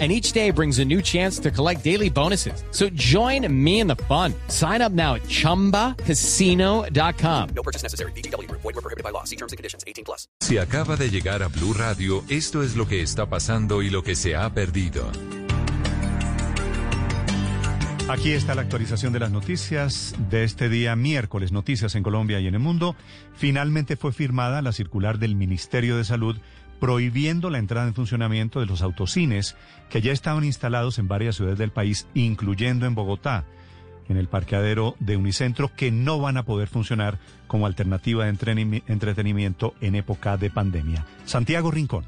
And each day brings a new chance to collect daily bonuses. So join me in the fun. Sign up now at chumbacasino.com. No purchase necessary. BGW. Void were prohibited by law. See terms and conditions. 18 plus. Si acaba de llegar a Blue Radio, esto es lo que está pasando y lo que se ha perdido. Aquí está la actualización de las noticias de este día miércoles, noticias en Colombia y en el mundo. Finalmente fue firmada la circular del Ministerio de Salud prohibiendo la entrada en funcionamiento de los autocines que ya estaban instalados en varias ciudades del país, incluyendo en Bogotá, en el parqueadero de Unicentro, que no van a poder funcionar como alternativa de entretenimi- entretenimiento en época de pandemia. Santiago Rincón.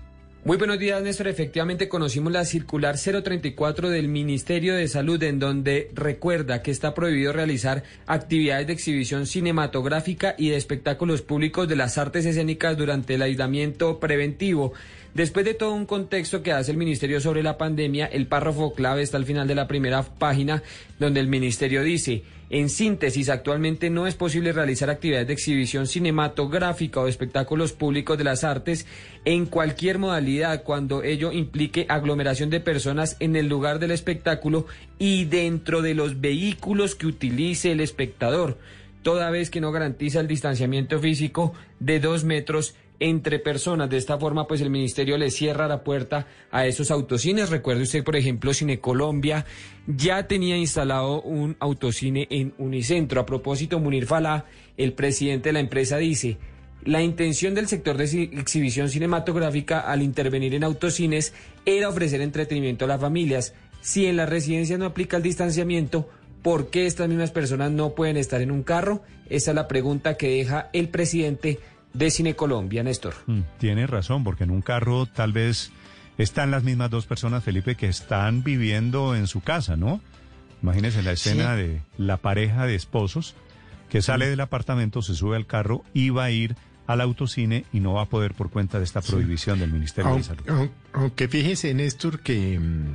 Muy buenos días, Néstor. Efectivamente, conocimos la circular 034 del Ministerio de Salud, en donde recuerda que está prohibido realizar actividades de exhibición cinematográfica y de espectáculos públicos de las artes escénicas durante el aislamiento preventivo. Después de todo un contexto que hace el Ministerio sobre la pandemia, el párrafo clave está al final de la primera página, donde el Ministerio dice, en síntesis, actualmente no es posible realizar actividades de exhibición cinematográfica o espectáculos públicos de las artes en cualquier modalidad cuando ello implique aglomeración de personas en el lugar del espectáculo y dentro de los vehículos que utilice el espectador, toda vez que no garantiza el distanciamiento físico de dos metros entre personas. De esta forma, pues el ministerio le cierra la puerta a esos autocines. Recuerde usted, por ejemplo, Cine Colombia ya tenía instalado un autocine en Unicentro. A propósito, Munir Falá, el presidente de la empresa, dice... La intención del sector de ci- exhibición cinematográfica al intervenir en autocines era ofrecer entretenimiento a las familias. Si en las residencias no aplica el distanciamiento, ¿por qué estas mismas personas no pueden estar en un carro? Esa es la pregunta que deja el presidente de Cine Colombia, Néstor. Mm, Tiene razón, porque en un carro tal vez están las mismas dos personas, Felipe, que están viviendo en su casa, ¿no? Imagínense la escena de la pareja de esposos que sale del apartamento, se sube al carro y va a ir al autocine y no va a poder por cuenta de esta prohibición del Ministerio de Salud. aun- aunque fíjese, Néstor, que mm,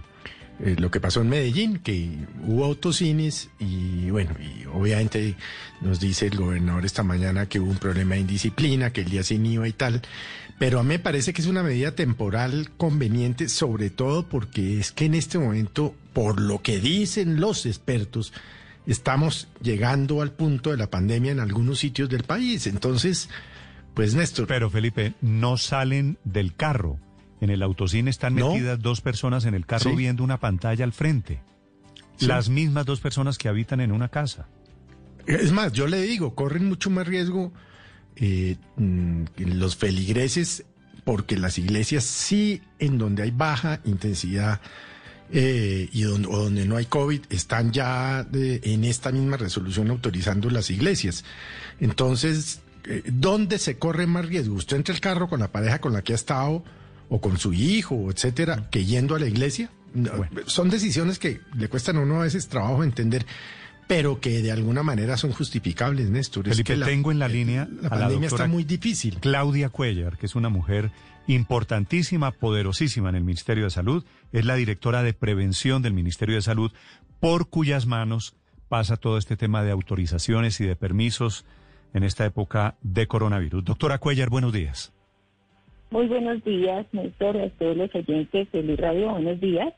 eh, lo que pasó en Medellín, que hubo autocines y bueno, y obviamente nos dice el gobernador esta mañana que hubo un problema de indisciplina, que el día sin IVA y tal, pero a mí me parece que es una medida temporal conveniente, sobre todo porque es que en este momento, por lo que dicen los expertos, estamos llegando al punto de la pandemia en algunos sitios del país. Entonces, pues Néstor, Pero Felipe, no salen del carro. En el autocine están ¿No? metidas dos personas en el carro Sí. viendo una pantalla al frente. Sí. Las mismas dos personas que habitan en una casa. Es más, yo le digo, corren mucho más riesgo eh, mm, los feligreses porque las iglesias sí, en donde hay baja intensidad eh, y donde, o donde no hay COVID, están ya de- en esta misma resolución autorizando las iglesias. Entonces, eh, ¿dónde se corre más riesgo? ¿Usted entra el carro con la pareja con la que ha estado o con su hijo, etcétera, que yendo a la iglesia? Bueno. Son decisiones que le cuestan a uno a veces trabajo entender, pero que de alguna manera son justificables, Néstor. Es Felipe, que la- tengo en la línea La la pandemia doctora está muy difícil. Claudia Cuellar, que es una mujer importantísima, poderosísima en el Ministerio de Salud, es la directora de prevención del Ministerio de Salud, por cuyas manos pasa todo este tema de autorizaciones y de permisos en esta época de coronavirus. Doctora Cuellar, buenos días. Muy buenos días, Néstor, a todos los oyentes de mi radio. Buenos días.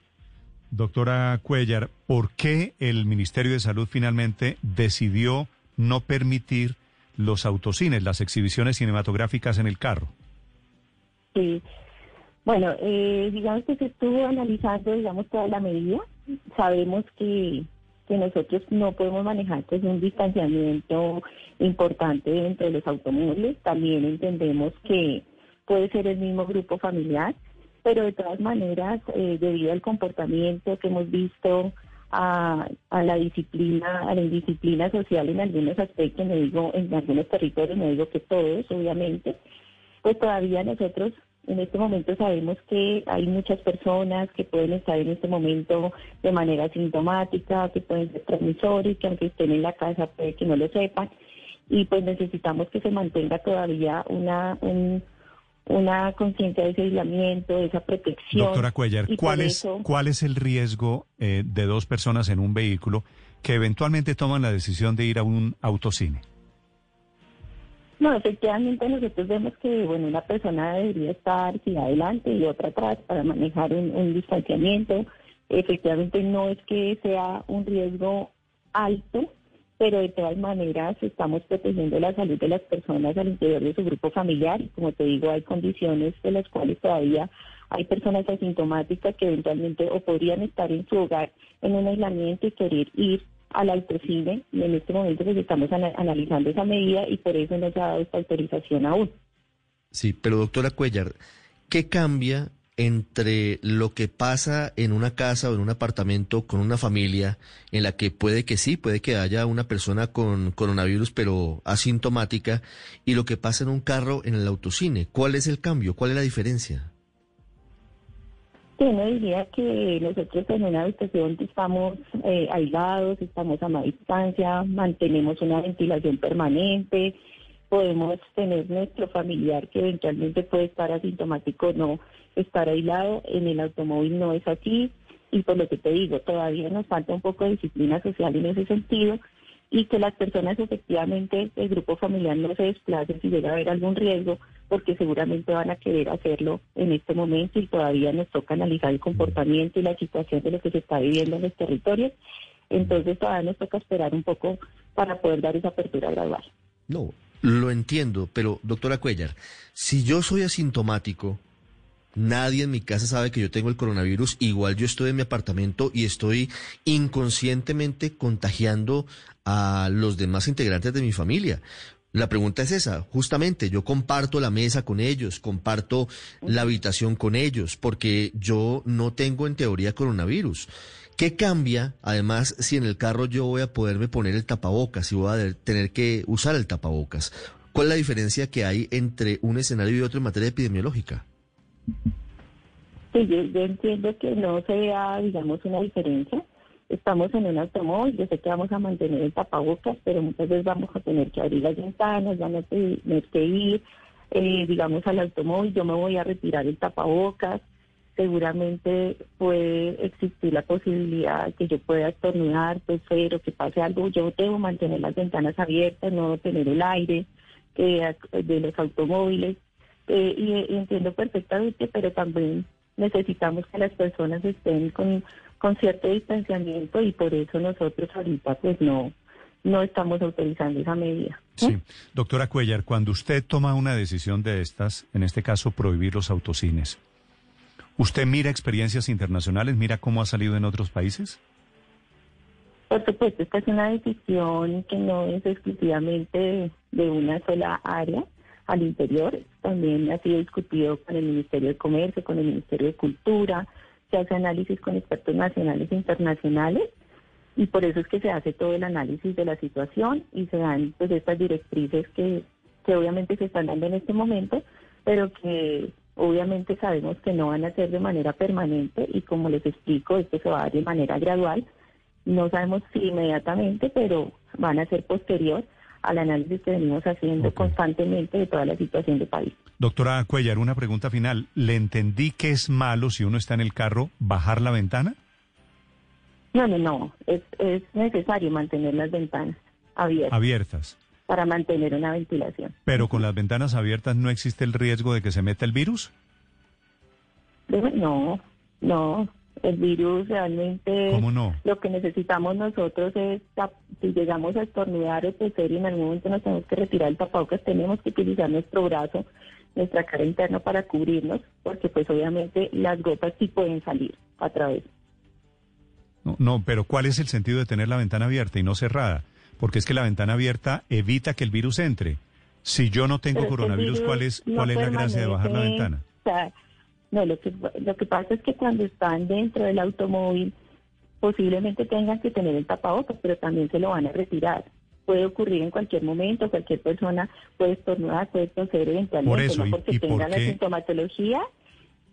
Doctora Cuellar, ¿por qué el Ministerio de Salud finalmente decidió no permitir los autocines, las exhibiciones cinematográficas en el carro? Sí. Bueno, eh, digamos que se estuvo analizando, digamos, toda la medida. Sabemos que, que nosotros no podemos manejar pues, un distanciamiento importante dentro de los automóviles. También entendemos que puede ser el mismo grupo familiar, pero de todas maneras, eh, debido al comportamiento que hemos visto, a, a la disciplina, a la indisciplina social en algunos aspectos, me digo, en algunos territorios, no digo que todos, obviamente, pues todavía nosotros en este momento sabemos que hay muchas personas que pueden estar en este momento de manera sintomática, que pueden ser transmisores, que aunque estén en la casa puede que no lo sepan. y pues necesitamos que se mantenga todavía una un- una conciencia de ese aislamiento, de esa protección. Doctora Cuellar, ¿cuál es, eso- ¿cuál es el riesgo eh, de dos personas en un vehículo que eventualmente toman la decisión de ir a un autocine? No, efectivamente nosotros vemos que bueno una persona debería estar sí, adelante y otra atrás para manejar un, un distanciamiento. Efectivamente no es que sea un riesgo alto, pero de todas maneras estamos protegiendo la salud de las personas al interior de su grupo familiar como te digo hay condiciones de las cuales todavía hay personas asintomáticas que eventualmente o podrían estar en su hogar en un aislamiento y querer ir al autocine y en este momento pues estamos ana- analizando esa medida y por eso no se ha dado esta autorización aún. Sí, pero doctora Cuellar, ¿qué cambia entre lo que pasa en una casa o en un apartamento con una familia en la que puede que sí, puede que haya una persona con coronavirus pero asintomática y lo que pasa en un carro en el autocine? ¿Cuál es el cambio? ¿Cuál es la diferencia? Sí, uno diría que nosotros en una habitación estamos eh, aislados, estamos a más distancia, mantenemos una ventilación permanente, podemos tener nuestro familiar que eventualmente puede estar asintomático o no estar aislado. En el automóvil no es así y por lo que te digo, todavía nos falta un poco de disciplina social en ese sentido y que las personas efectivamente del grupo familiar no se desplacen si llega a haber algún riesgo, porque seguramente van a querer hacerlo en este momento y todavía nos toca analizar el comportamiento y la situación de lo que se está viviendo en los territorios. Entonces todavía nos toca esperar un poco para poder dar esa apertura gradual. No, lo entiendo, pero doctora Cuellar, si yo soy asintomático, nadie en mi casa sabe que yo tengo el coronavirus, igual yo estoy en mi apartamento y estoy inconscientemente contagiando a los demás integrantes de mi familia. La pregunta es esa, justamente, yo comparto la mesa con ellos, comparto la habitación con ellos, porque yo no tengo en teoría coronavirus. ¿Qué cambia, además, si en el carro yo voy a poderme poner el tapabocas, si voy a tener que usar el tapabocas? ¿Cuál es la diferencia que hay entre un escenario y otro en materia epidemiológica? Sí, yo, yo entiendo que no se vea, digamos, una diferencia. Estamos en un automóvil, yo sé que vamos a mantener el tapabocas, pero muchas veces vamos a tener que abrir las ventanas, van a tener que ir, eh, digamos, al automóvil, yo me voy a retirar el tapabocas, seguramente puede existir la posibilidad que yo pueda estornudar, toser o que pase algo, yo debo mantener las ventanas abiertas, no tener el aire eh, de los automóviles, eh, y, y entiendo perfectamente, pero también necesitamos que las personas estén con, con cierto distanciamiento y por eso nosotros ahorita pues no, no estamos autorizando esa medida. Sí. Doctora Cuellar, cuando usted toma una decisión de estas, en este caso prohibir los autocines, ¿usted mira experiencias internacionales, mira cómo ha salido en otros países? Por supuesto, esta es una decisión que no es exclusivamente de, de una sola área al interior. También ha sido discutido con el Ministerio de Comercio, con el Ministerio de Cultura, se hace análisis con expertos nacionales e internacionales y por eso es que se hace todo el análisis de la situación y se dan pues estas directrices que, que obviamente se están dando en este momento, pero que obviamente sabemos que no van a ser de manera permanente y como les explico, esto se va a dar de manera gradual. No sabemos si inmediatamente, pero van a ser posterior al análisis que venimos haciendo constantemente de toda la situación del país. Doctora Cuellar, una pregunta final. ¿Le entendí que es malo si uno está en el carro bajar la ventana? No, no, no, es, es necesario mantener las ventanas abiertas Abiertas. para mantener una ventilación. Pero con las ventanas abiertas no existe el riesgo de que se meta el virus. No, no, el virus realmente... ¿Cómo no? Lo que necesitamos nosotros es, si llegamos a estornudar o toser y en algún momento nos tenemos que retirar el tapabocas, tenemos que utilizar nuestro brazo, nuestra cara interna para cubrirnos, porque pues obviamente las gotas sí pueden salir a través. No, no, pero ¿cuál es el sentido de tener la ventana abierta y no cerrada? Porque es que la ventana abierta evita que el virus entre. Si yo no tengo Pero coronavirus, virus ¿cuál es, no cuál es la gracia de bajar la ventana? o sea, no, lo que, lo que pasa es que cuando están dentro del automóvil, posiblemente tengan que tener el tapabocas, pero también se lo van a retirar. Puede ocurrir en cualquier momento, cualquier persona puede estornudar, puede toser eventualmente, Por eso, no ¿y- porque y tenga la sintomatología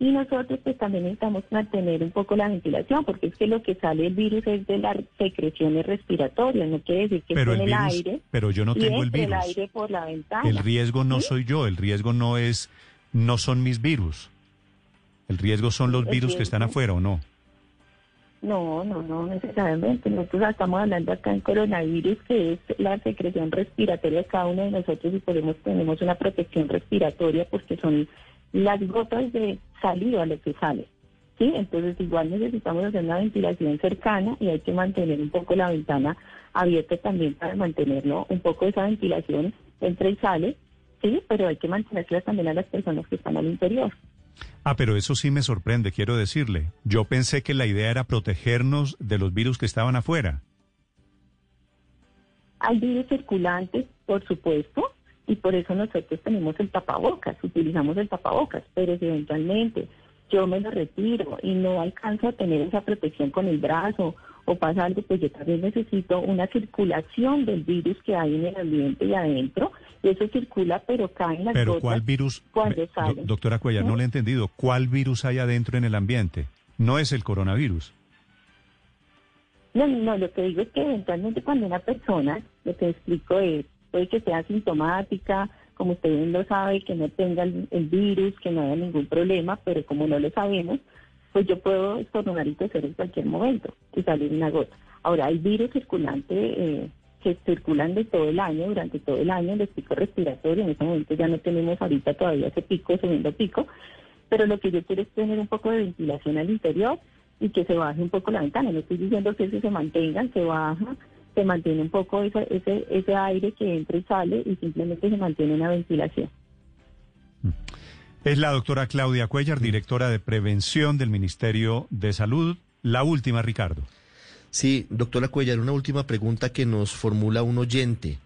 Y nosotros pues también necesitamos mantener un poco la ventilación, porque es que lo que sale el virus es de las secreciones respiratorias, no quiere decir que Pero esté el en el virus- aire. pero yo no y tengo el virus. el aire por la ventana. El riesgo no ¿Sí? soy yo, el riesgo no es, no son mis virus. El riesgo son los virus que están afuera o no. No, no, no necesariamente. Nosotros estamos hablando acá en coronavirus, que es la secreción respiratoria de cada uno de nosotros y podemos tenemos una protección respiratoria porque son las gotas de saliva lo que sale. ¿sí? Entonces igual necesitamos hacer una ventilación cercana y hay que mantener un poco la ventana abierta también para mantenerlo un poco esa ventilación entra y sale, sí, pero hay que mantenerla también a las personas que están al interior. Ah, pero eso sí me sorprende, quiero decirle. Yo pensé que la idea era protegernos de los virus que estaban afuera. Hay virus circulantes, por supuesto, y por eso nosotros tenemos el tapabocas, utilizamos el tapabocas, pero si eventualmente yo me lo retiro y no alcanzo a tener esa protección con el brazo o pasa algo, pues yo también necesito una circulación del virus que hay en el ambiente y adentro, y eso circula, pero cae en las Pero gotas ¿cuál virus? cuando do- doctora Cuellar, no ¿No? le he entendido. ¿Cuál virus hay adentro en el ambiente? No es el coronavirus. No, no, lo que digo es que eventualmente cuando una persona, lo que explico es, puede que sea sintomática, como usted bien lo sabe, que no tenga el, el virus, que no haya ningún problema, pero como no lo sabemos, pues yo puedo estornudar y toser en cualquier momento y salir una gota. Ahora, hay virus circulantes eh, que circulan de todo el año, durante todo el año, los picos respiratorios, en este momento ya no tenemos ahorita todavía ese pico, segundo pico, pero lo que yo quiero es tener un poco de ventilación al interior y que se baje un poco la ventana. No estoy diciendo que eso se mantenga, se baja, se mantiene un poco ese, ese, ese aire que entra y sale y simplemente se mantiene una ventilación. Es la doctora Claudia Cuellar, directora de prevención del Ministerio de Salud. La última, Ricardo. Sí, doctora Cuellar, una última pregunta que nos formula un oyente.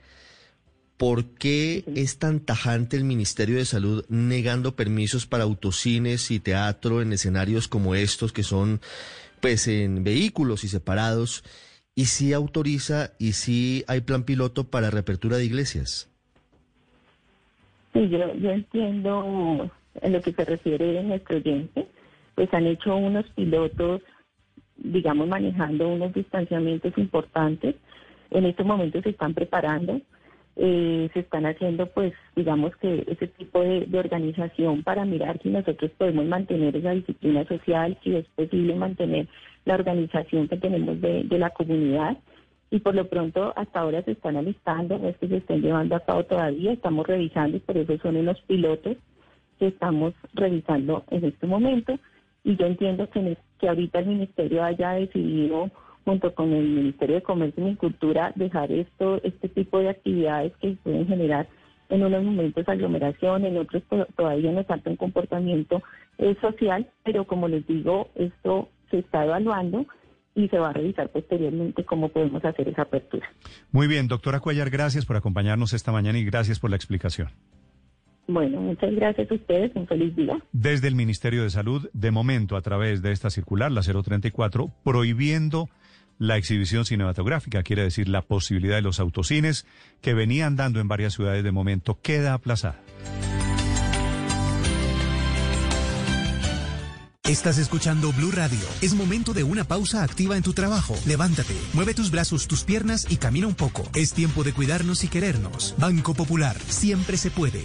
¿Por qué es tan tajante el Ministerio de Salud negando permisos para autocines y teatro en escenarios como estos que son pues en vehículos y separados y sí autoriza y sí hay plan piloto para reapertura de iglesias? Sí, yo, yo entiendo en lo que se refiere a nuestro oyente, pues han hecho unos pilotos, digamos, manejando unos distanciamientos importantes. En estos momentos se están preparando, eh, se están haciendo, pues, digamos que ese tipo de, de organización para mirar si nosotros podemos mantener esa disciplina social, si es posible mantener la organización que tenemos de, de la comunidad y por lo pronto hasta ahora se están alistando, es que se estén llevando a cabo todavía, estamos revisando y por eso son unos pilotos que estamos revisando en este momento y yo entiendo que, que ahorita el ministerio haya decidido junto con el Ministerio de Comercio y Cultura dejar esto este tipo de actividades que pueden generar en unos momentos aglomeración, en otros to- todavía nos falta un comportamiento eh, social, pero como les digo, esto se está evaluando y se va a revisar posteriormente cómo podemos hacer esa apertura. Muy bien, doctora Cuellar, gracias por acompañarnos esta mañana y gracias por la explicación. Bueno, muchas gracias a ustedes, un feliz día. Desde el Ministerio de Salud, de momento, a través de esta circular, la 034, prohibiendo la exhibición cinematográfica, quiere decir la posibilidad de los autocines que venían dando en varias ciudades de momento, queda aplazada. Estás escuchando Blue Radio. Es momento de una pausa activa en tu trabajo. Levántate, mueve tus brazos, tus piernas y camina un poco. Es tiempo de cuidarnos y querernos. Banco Popular, siempre se puede.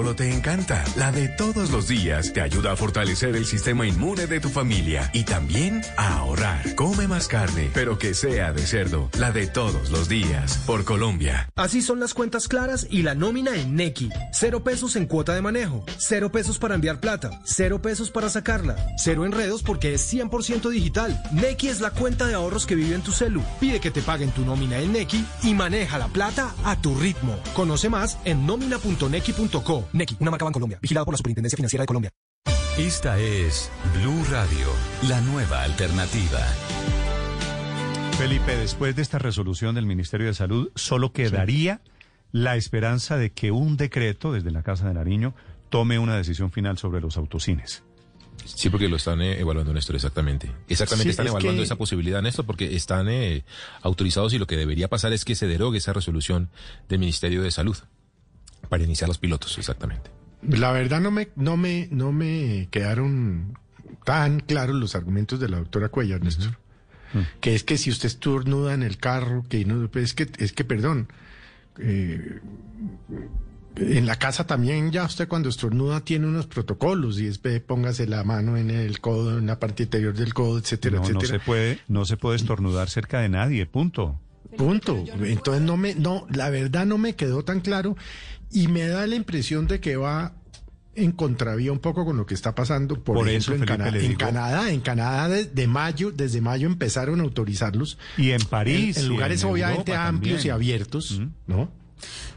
solo te encanta, la de todos los días te ayuda a fortalecer el sistema inmune de tu familia y también a ahorrar. Come más carne, pero que sea de cerdo, la de todos los días, por Colombia. Así son las cuentas claras y la nómina en Nequi. Cero pesos en cuota de manejo, cero pesos para enviar plata, cero pesos para sacarla, cero enredos porque es 100% digital. Nequi es la cuenta de ahorros que vive en tu celu. Pide que te paguen tu nómina en Nequi y maneja la plata a tu ritmo. Conoce más en nómina.nequi.co. Nequi, una marca Colombia, vigilado por la Superintendencia Financiera de Colombia. Esta es Blue Radio, la nueva alternativa. Felipe, después de esta resolución del Ministerio de Salud, solo quedaría la esperanza de que un decreto desde la Casa de Nariño tome una decisión final sobre los autocines. Sí, porque lo están eh, evaluando, Néstor, exactamente. Exactamente, Sí, están es evaluando que- esa posibilidad, Néstor, porque están eh, autorizados y lo que debería pasar es que se derogue esa resolución del Ministerio de Salud para iniciar los pilotos, exactamente. La verdad no me, no me, no me quedaron tan claros los argumentos de la doctora Cuellar, Néstor. Que es que si usted estornuda en el carro, que no, pues es que, es que, perdón, eh, en la casa también ya usted cuando estornuda tiene unos protocolos y es póngase la mano en el codo, en la parte interior del codo, etcétera, No, no etcétera. se puede, no se puede estornudar cerca de nadie, punto. Punto. Entonces no me, no, la verdad no me quedó tan claro y me da la impresión de que va en contravía un poco con lo que está pasando, por, Por ejemplo, eso, en, Cana- en Canadá. En Canadá desde mayo, desde mayo empezaron a autorizarlos. Y en París. En, lugares en obviamente Europa amplios y abiertos, ¿no?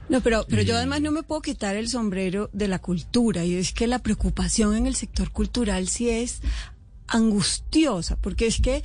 No, pero, pero yo además no me puedo quitar el sombrero de la cultura y es que la preocupación en el sector cultural sí es angustiosa, porque es que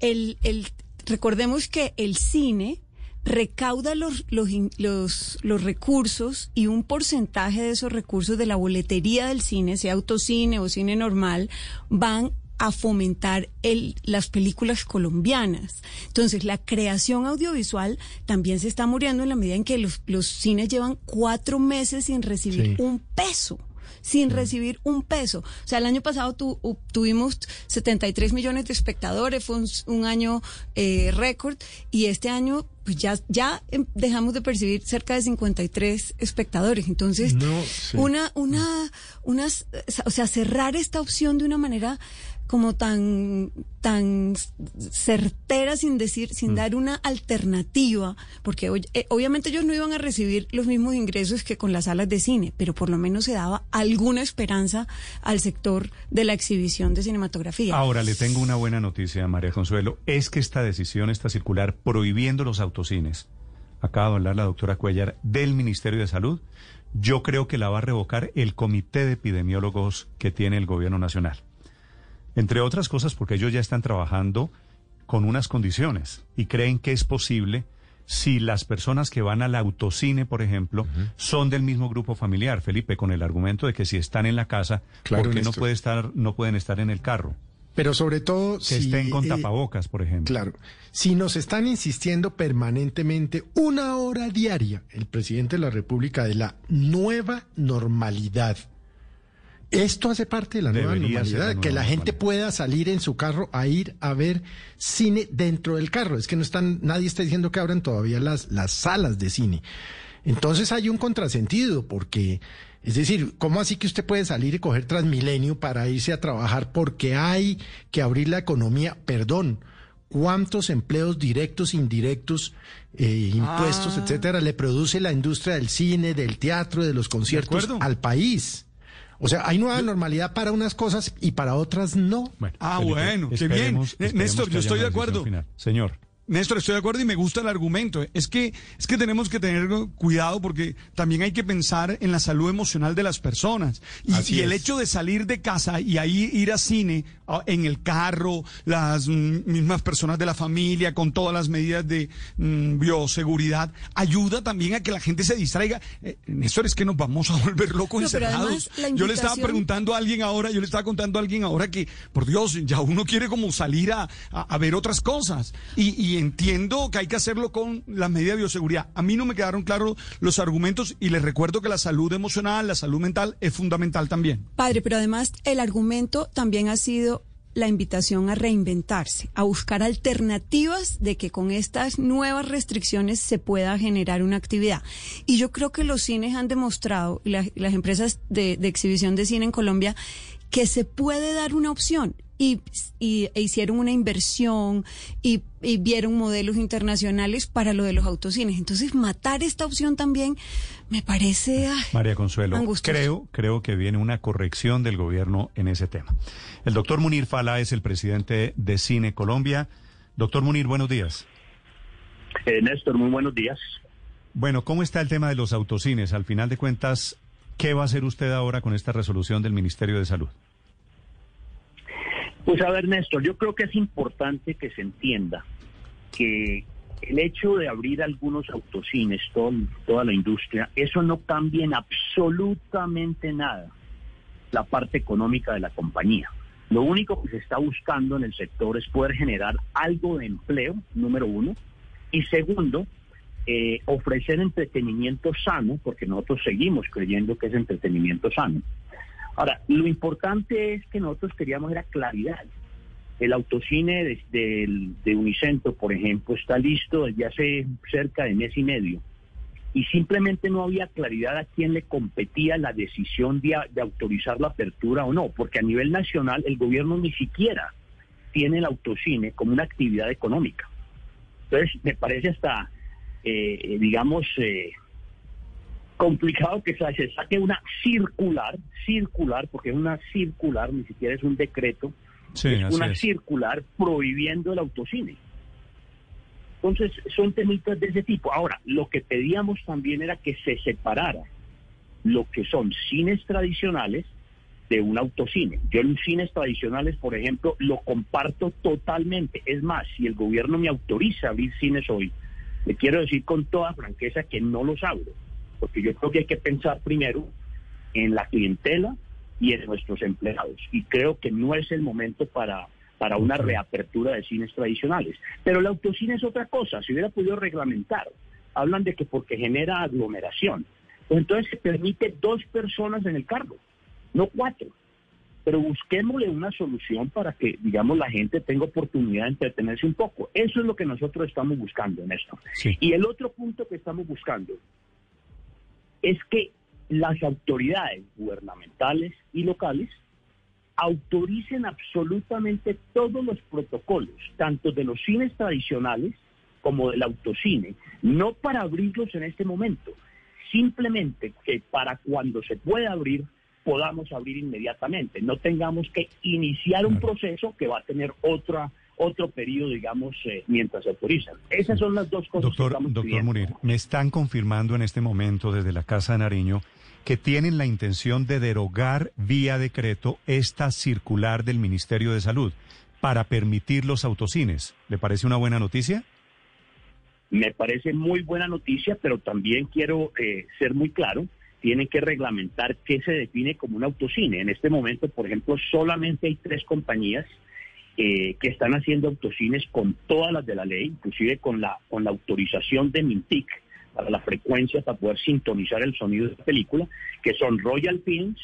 el, el recordemos que el cine recauda los, los, los, los recursos y un porcentaje de esos recursos de la boletería del cine, sea autocine o cine normal, van a fomentar el, las películas colombianas. Entonces, la creación audiovisual también se está muriendo en la medida en que los, los cines llevan cuatro meses sin recibir Sí. un peso sin recibir un peso. O sea, el año pasado tu- u- tuvimos 73 millones de espectadores, fue un, año eh, récord, y este año pues ya, ya em, dejamos de percibir cerca de 53 espectadores. Entonces, No, sí. una, una, unas, o sea, cerrar esta opción de una manera como tan, tan certera sin decir, sin dar una alternativa, porque eh, obviamente ellos no iban a recibir los mismos ingresos que con las salas de cine, pero por lo menos se daba alguna esperanza al sector de la exhibición de cinematografía. Ahora le tengo una buena noticia, María Consuelo. Es que esta decisión, esta circular prohibiendo los autocines, acaba de hablar la doctora Cuellar del Ministerio de Salud, yo creo que la va a revocar el comité de epidemiólogos que tiene el gobierno nacional. Entre otras cosas porque ellos ya están trabajando con unas condiciones y creen que es posible si las personas que van al autocine, por ejemplo, son del mismo grupo familiar, Felipe, con el argumento de que si están en la casa, Claro, ¿por qué no puede estar, no pueden estar en el carro? Pero sobre todo Que si estén con eh, tapabocas, por ejemplo. Claro. Si nos están insistiendo permanentemente una hora diaria el presidente de la República de la nueva normalidad. Esto hace parte de la nueva Debería ser la normalidad, nueva que la gente pueda salir en su carro a ir a ver cine dentro del carro. Es que no están, nadie está diciendo que abran todavía las, las salas de cine. Entonces hay un contrasentido, porque, es decir, ¿cómo así que usted puede salir y coger Transmilenio para irse a trabajar? Porque hay que abrir la economía, perdón. ¿Cuántos empleos directos, indirectos, eh, impuestos, Ah. etcétera, le produce la industria del cine, del teatro, de los conciertos al país? O sea, hay nueva normalidad para unas cosas y para otras no. Ah, Felipe, bueno, qué bien. Néstor, yo estoy de acuerdo. final. Señor. Néstor, estoy de acuerdo y me gusta el argumento. Es que, es que tenemos que tener cuidado porque también hay que pensar en la salud emocional de las personas. Y, el hecho de salir de casa y ahí ir a cine, en el carro, las mismas personas de la familia, con todas las medidas de mm, bioseguridad, ayuda también a que la gente se distraiga. Eh, Néstor, es que nos vamos a volver locos No, encerrados. además, Yo le estaba preguntando a alguien ahora, yo le estaba contando a alguien ahora que, por Dios, ya uno quiere como salir a, a- a ver otras cosas. Y, y entiendo que hay que hacerlo con las medidas de bioseguridad. A mí no me quedaron claros los argumentos y les recuerdo que la salud emocional, la salud mental es fundamental también. Padre, pero además el argumento también ha sido la invitación a reinventarse, a buscar alternativas de que con estas nuevas restricciones se pueda generar una actividad. Y yo creo que los cines han demostrado, y la- las empresas de, de exhibición de cine en Colombia, que se puede dar una opción. Y, y- e hicieron una inversión y, y vieron modelos internacionales para lo de los autocines. Entonces, matar esta opción también me parece... ay, María Consuelo, Angustioso. creo, creo que viene una corrección del gobierno en ese tema. El doctor Munir Fala es el presidente de Cine Colombia. Doctor Munir, buenos días. Eh, Néstor, muy buenos días. Bueno, ¿cómo está el tema de los autocines? Al final de cuentas, ¿qué va a hacer usted ahora con esta resolución del Ministerio de Salud? Pues a ver, Néstor, yo creo que es importante que se entienda que el hecho de abrir algunos autocines, todo- toda la industria, eso no cambia en absolutamente nada la parte económica de la compañía. Lo único que se está buscando en el sector es poder generar algo de empleo, número uno, y segundo, eh, ofrecer entretenimiento sano, porque nosotros seguimos creyendo que es entretenimiento sano. Ahora, lo importante es que nosotros queríamos era claridad. El autocine de, de Unicentro, por ejemplo, está listo desde hace cerca de mes y medio. Y simplemente no había claridad a quién le competía la decisión de, de autorizar la apertura o no, porque a nivel nacional el gobierno ni siquiera tiene el autocine como una actividad económica. Entonces, me parece hasta, eh, digamos, eh, complicado que se saque una circular, circular, porque es una circular, ni siquiera es un decreto, Sí, es una es. circular prohibiendo el autocine. Entonces, son temitas de ese tipo. Ahora, lo que pedíamos también era que se separara lo que son cines tradicionales de un autocine. Yo en cines tradicionales, por ejemplo, lo comparto totalmente. Es más, si el gobierno me autoriza a abrir cines hoy, le quiero decir con toda franqueza que no los abro, porque yo creo que hay que pensar primero en la clientela y en nuestros empleados. Y creo que no es el momento para, para una reapertura de cines tradicionales. Pero el autocine es otra cosa, se hubiera podido reglamentar. Hablan de que porque genera aglomeración. Pues entonces se permite dos personas en el carro, no cuatro. Pero busquémosle una solución para que, digamos, la gente tenga oportunidad de entretenerse un poco. Eso es lo que nosotros estamos buscando en esto. Y el otro punto que estamos buscando es que las autoridades gubernamentales y locales autoricen absolutamente todos los protocolos, tanto de los cines tradicionales como del autocine, no para abrirlos en este momento, simplemente que para cuando se pueda abrir podamos abrir inmediatamente, no tengamos que iniciar un proceso que va a tener otra otro periodo, digamos, eh, mientras se autorizan. Esas son las dos cosas que Doctor, estamos doctor pidiendo. Munir, me están confirmando en este momento desde la Casa de Nariño que tienen la intención de derogar vía decreto esta circular del Ministerio de Salud para permitir los autocines. ¿Le parece una buena noticia? Me parece muy buena noticia, pero también quiero eh, ser muy claro, tienen que reglamentar qué se define como un autocine. En este momento, por ejemplo, solamente hay tres compañías eh, que están haciendo autocines con todas las de la ley, inclusive con la, con la autorización de Mintic para la frecuencia para poder sintonizar el sonido de la película, que son Royal Films,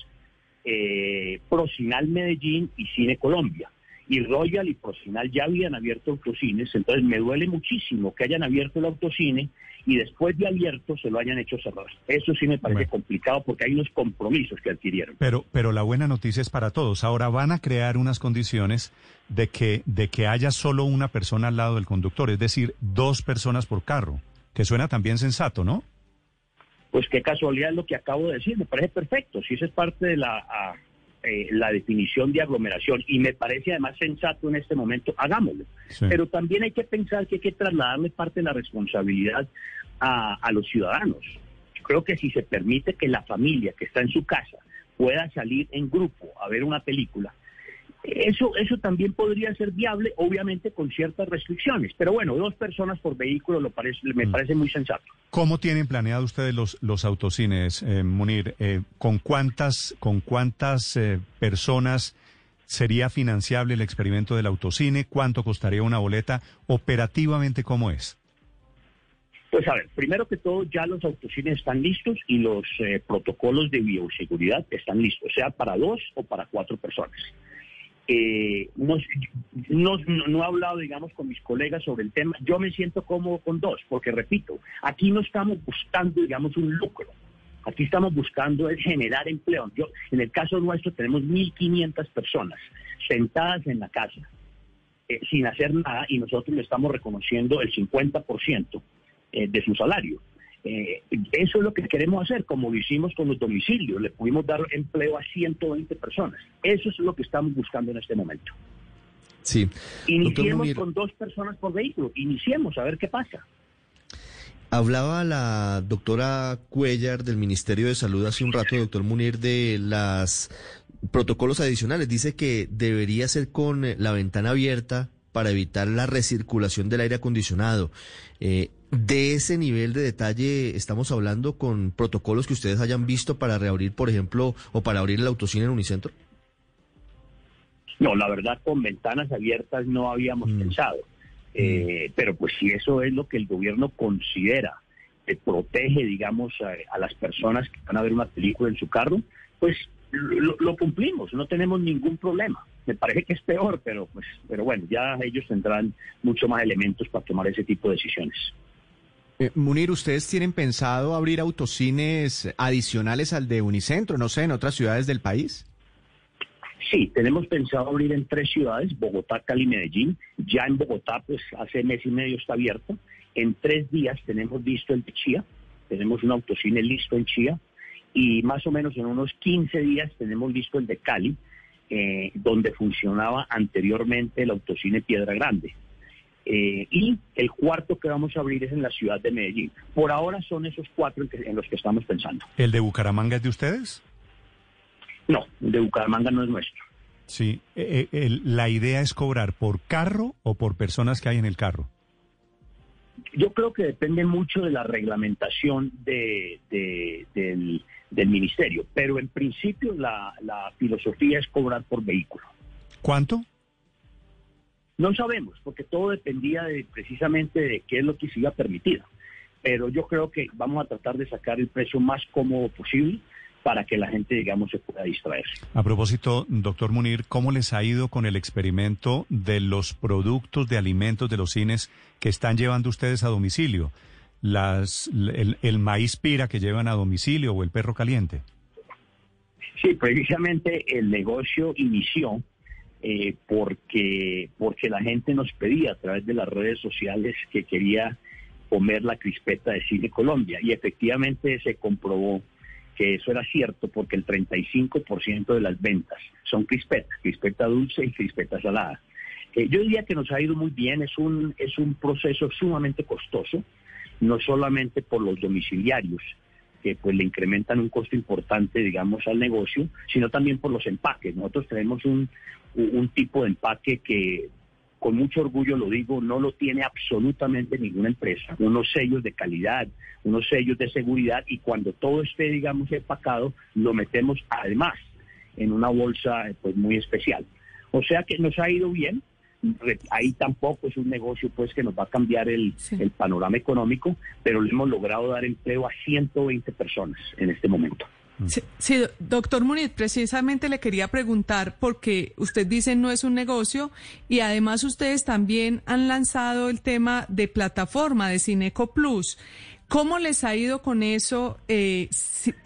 eh, Procinal Medellín y Cine Colombia. Y Royal y Procinal ya habían abierto autocines, entonces me duele muchísimo que hayan abierto el autocine y después de abierto se lo hayan hecho cerrar. Eso sí me parece complicado porque hay unos compromisos que adquirieron. Pero, pero la buena noticia es para todos. Ahora van a crear unas condiciones de que, de que haya solo una persona al lado del conductor, es decir, dos personas por carro, que suena también sensato, ¿no? Pues qué casualidad es lo que acabo de decir, me parece perfecto, si esa es parte de la, a, eh, la definición de aglomeración y me parece además sensato en este momento, hagámoslo. Pero también hay que pensar que hay que trasladarle parte de la responsabilidad a, a los ciudadanos. Creo que si se permite que la familia que está en su casa pueda salir en grupo a ver una película, eso, eso también podría ser viable, obviamente con ciertas restricciones. Pero bueno, dos personas por vehículo lo parece, me parece muy sensato. ¿Cómo tienen planeado ustedes los, los autocines, eh, Munir? Eh, ¿Con cuántas, con cuántas eh, personas sería financiable el experimento del autocine? ¿Cuánto costaría una boleta? Operativamente, ¿cómo es? Pues a ver, primero que todo, ya los autocines están listos y los eh, protocolos de bioseguridad están listos, sea para dos o para cuatro personas. Eh, no, no, he hablado, digamos, con mis colegas sobre el tema. Yo me siento cómodo con dos, porque repito, aquí no estamos buscando, digamos, un lucro. Aquí estamos buscando es generar empleo. Yo, en el caso nuestro tenemos 1.500 personas sentadas en la casa eh, sin hacer nada y nosotros le estamos reconociendo el 50% eh, de su salario. Eh, eso es lo que queremos hacer, como lo hicimos con los domicilios. Le pudimos dar empleo a 120 personas. Eso es lo que estamos buscando en este momento. Sí. Iniciemos con dos personas por vehículo. Iniciemos a ver qué pasa. Hablaba la doctora Cuellar del Ministerio de Salud hace un rato, doctor Munir, de los protocolos adicionales. Dice que debería ser con la ventana abierta para evitar la recirculación del aire acondicionado. Eh, de ese nivel de detalle estamos hablando con protocolos que ustedes hayan visto para reabrir, por ejemplo, o para abrir el autocine en Unicentro. No, la verdad, con ventanas abiertas no habíamos pensado. Eh, pero pues si eso es lo que el gobierno considera que protege, digamos, a, a las personas que van a ver una película en su carro, pues lo, lo cumplimos, no tenemos ningún problema. Me parece que es peor, pero pues, pero bueno, ya ellos tendrán mucho más elementos para tomar ese tipo de decisiones. Eh, Munir, ¿ustedes tienen pensado abrir autocines adicionales al de Unicentro, no sé, en otras ciudades del país? Sí, tenemos pensado abrir en tres ciudades, Bogotá, Cali y Medellín. Ya en Bogotá, pues hace mes y medio está abierto. En tres días tenemos listo el de Chía, tenemos un autocine listo en Chía. Y más o menos en unos 15 días tenemos listo el de Cali, eh, donde funcionaba anteriormente el autocine Piedra Grande. Eh, y el cuarto que vamos a abrir es en la ciudad de Medellín. Por ahora son esos cuatro en, que- en los que estamos pensando. ¿El de Bucaramanga es de ustedes? No, el de Bucaramanga no es nuestro. Sí. Eh, eh, el- la idea es cobrar por carro o por personas que hay en el carro. Yo creo que depende mucho de la reglamentación de, de- del, del ministerio, pero en principio la, la filosofía es cobrar por vehículo. ¿Cuánto? No sabemos, porque todo dependía de precisamente de qué es lo que se iba a permitir. Pero yo creo que vamos a tratar de sacar el precio más cómodo posible para que la gente, digamos, se pueda distraer. A propósito, doctor Munir, ¿cómo les ha ido con el experimento de los productos de alimentos de los cines que están llevando ustedes a domicilio? Las, el, el maíz pira que llevan a domicilio o el perro caliente. Sí, precisamente el negocio inició eh, porque, porque la gente nos pedía a través de las redes sociales que quería comer la crispeta de Cine Colombia y efectivamente se comprobó que eso era cierto porque el 35% de las ventas son crispetas, crispeta dulce y crispeta salada. Eh, yo diría que nos ha ido muy bien, es un, es un proceso sumamente costoso, no solamente por los domiciliarios, que pues le incrementan un costo importante, digamos, al negocio, sino también por los empaques. Nosotros tenemos un, un tipo de empaque que, con mucho orgullo lo digo, no lo tiene absolutamente ninguna empresa. Unos sellos de calidad, unos sellos de seguridad y cuando todo esté, digamos, empacado, lo metemos además en una bolsa pues muy especial. O sea que nos ha ido bien. Ahí tampoco es un negocio pues que nos va a cambiar el, el panorama económico, pero le hemos logrado dar empleo a 120 personas en este momento. Sí, sí, do- doctor Munir, precisamente le quería preguntar porque usted dice no es un negocio y además ustedes también han lanzado el tema de plataforma de Cineco Plus. ¿Cómo les ha ido con eso? Eh,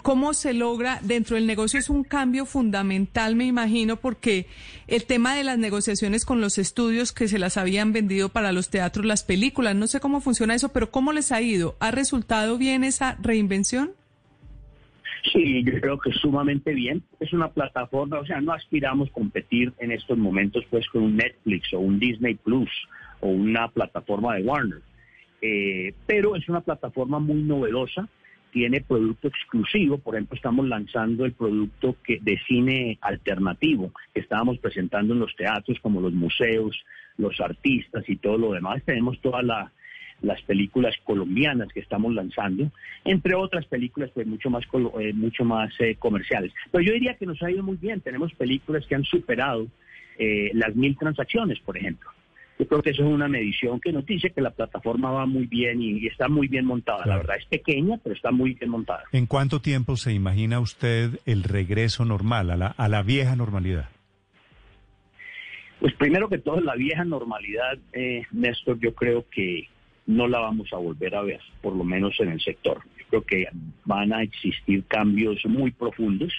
¿Cómo se logra? Dentro del negocio es un cambio fundamental, me imagino, porque el tema de las negociaciones con los estudios que se las habían vendido para los teatros, las películas, no sé cómo funciona eso, pero ¿cómo les ha ido? ¿Ha resultado bien esa reinvención? Sí, yo creo que sumamente bien. Es una plataforma, o sea, no aspiramos a competir en estos momentos pues con un Netflix o un Disney Plus o una plataforma de Warner. Eh, pero es una plataforma muy novedosa, tiene producto exclusivo, por ejemplo, estamos lanzando el producto que, de cine alternativo que estábamos presentando en los teatros, como los museos, los artistas y todo lo demás. Tenemos toda la, las películas colombianas que estamos lanzando, entre otras películas pues mucho más colo- eh, mucho más eh, comerciales. Pero yo diría que nos ha ido muy bien. Tenemos películas que han superado eh, las mil transacciones, por ejemplo. Yo creo que eso es una medición que nos dice que la plataforma va muy bien y, y está muy bien montada. La verdad es pequeña, pero está muy bien montada. ¿En cuánto tiempo se imagina usted el regreso normal, a la, a la vieja normalidad? Pues primero que todo, la vieja normalidad, eh, Néstor, yo creo que no la vamos a volver a ver, por lo menos en el sector. Yo creo que van a existir cambios muy profundos.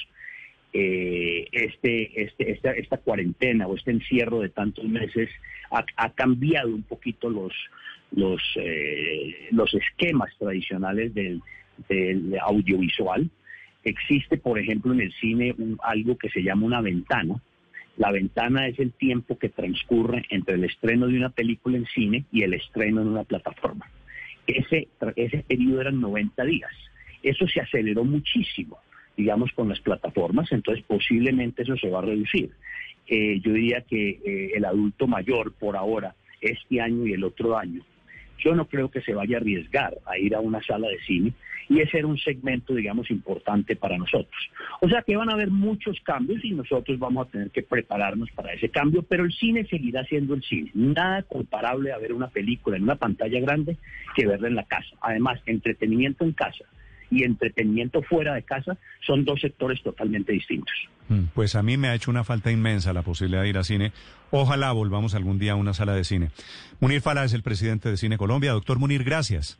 Eh, este, este, esta, esta cuarentena o este encierro de tantos meses ha, cambiado un poquito los, los, eh, los esquemas tradicionales del, del audiovisual. Existe, por ejemplo, en el cine un- algo que se llama una ventana. La ventana es el tiempo que transcurre entre el estreno de una película en cine y el estreno en una plataforma. Ese, ese periodo eran 90 días. Eso se aceleró muchísimo, digamos, con las plataformas, entonces posiblemente eso se va a reducir. Eh, yo diría que eh, el adulto mayor, por ahora, este año y el otro año, yo no creo que se vaya a arriesgar a ir a una sala de cine y ese era un segmento, digamos, importante para nosotros. O sea que van a haber muchos cambios y nosotros vamos a tener que prepararnos para ese cambio, pero el cine seguirá siendo el cine. Nada comparable a ver una película en una pantalla grande que verla en la casa. Además, entretenimiento en casa y entretenimiento fuera de casa son dos sectores totalmente distintos. Mm, Pues a mí me ha hecho una falta inmensa la posibilidad de ir a cine. Ojalá volvamos algún día a una sala de cine. Munir Fala es el presidente de Cine Colombia. Doctor Munir, gracias.